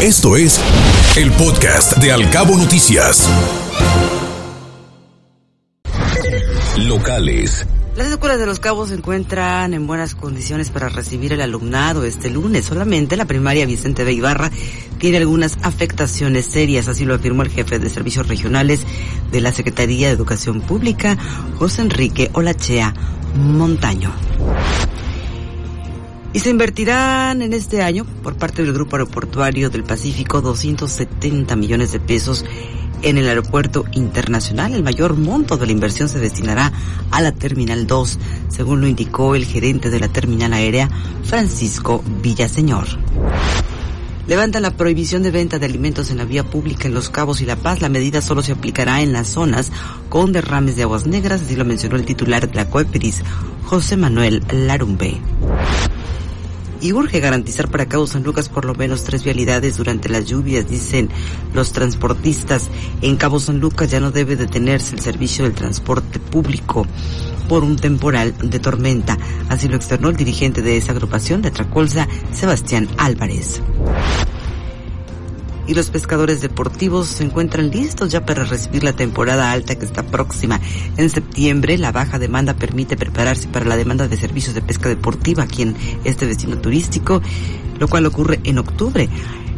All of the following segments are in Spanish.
Esto es el podcast de Alcabo Noticias. Locales. Las escuelas de Los Cabos se encuentran en buenas condiciones para recibir el alumnado este lunes. Solamente la primaria Vicente de Ibarra tiene algunas afectaciones serias, así lo afirmó el jefe de servicios regionales de la Secretaría de Educación Pública, José Enrique Olachea Montaño. Y se invertirán en este año por parte del Grupo Aeroportuario del Pacífico 270 millones de pesos en el aeropuerto internacional. El mayor monto de la inversión se destinará a la Terminal 2, según lo indicó el gerente de la terminal aérea, Francisco Villaseñor. Levanta la prohibición de venta de alimentos en la vía pública en Los Cabos y La Paz. La medida solo se aplicará en las zonas con derrames de aguas negras, así lo mencionó el titular de la COEPRIS, José Manuel Larumbe y urge garantizar para Cabo San Lucas por lo menos tres vialidades durante las lluvias, dicen los transportistas. En Cabo San Lucas ya no debe detenerse el servicio del transporte público por un temporal de tormenta. Así lo externó el dirigente de esa agrupación de Tracolza, Sebastián Álvarez y los pescadores deportivos se encuentran listos ya para recibir la temporada alta que está próxima. En septiembre, la baja demanda permite prepararse para la demanda de servicios de pesca deportiva aquí en este destino turístico, lo cual ocurre en octubre.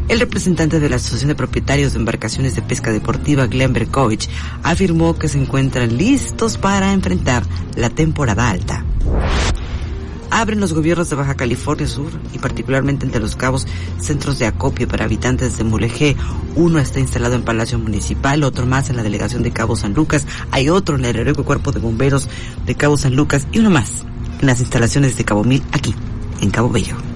El representante de la Asociación de Propietarios de Embarcaciones de Pesca Deportiva, Glenn Berkovich, afirmó que se encuentran listos para enfrentar la temporada alta abren los gobiernos de Baja California Sur y particularmente entre los cabos centros de acopio para habitantes de Mulegé. Uno está instalado en Palacio Municipal, otro más en la delegación de Cabo San Lucas, hay otro en el heroico cuerpo de bomberos de Cabo San Lucas y uno más en las instalaciones de Cabo Mil aquí, en Cabo Bello.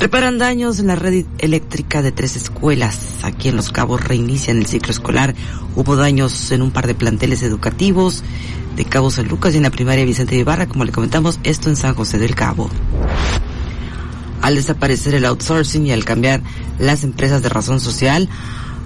Reparan daños en la red eléctrica de tres escuelas. Aquí en Los Cabos reinician el ciclo escolar. Hubo daños en un par de planteles educativos de Cabo San Lucas y en la primaria Vicente Ibarra, como le comentamos, esto en San José del Cabo. Al desaparecer el outsourcing y al cambiar las empresas de razón social,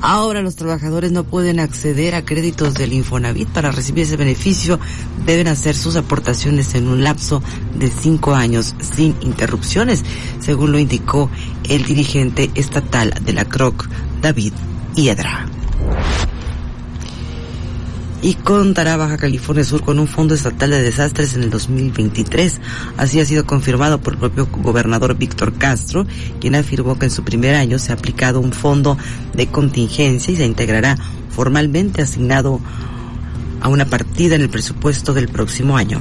ahora los trabajadores no pueden acceder a créditos del Infonavit para recibir ese beneficio. Deben hacer sus aportaciones en un lapso de cinco años sin interrupciones, según lo indicó el dirigente estatal de la CROC, David Hiedra y contará Baja California Sur con un fondo estatal de desastres en el 2023. Así ha sido confirmado por el propio gobernador Víctor Castro, quien afirmó que en su primer año se ha aplicado un fondo de contingencia y se integrará formalmente asignado a una partida en el presupuesto del próximo año.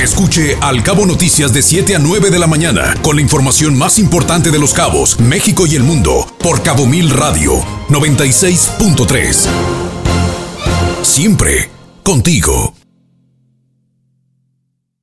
Escuche Al Cabo Noticias de 7 a 9 de la mañana con la información más importante de los cabos, México y el mundo por Cabo Mil Radio 96.3 siempre contigo.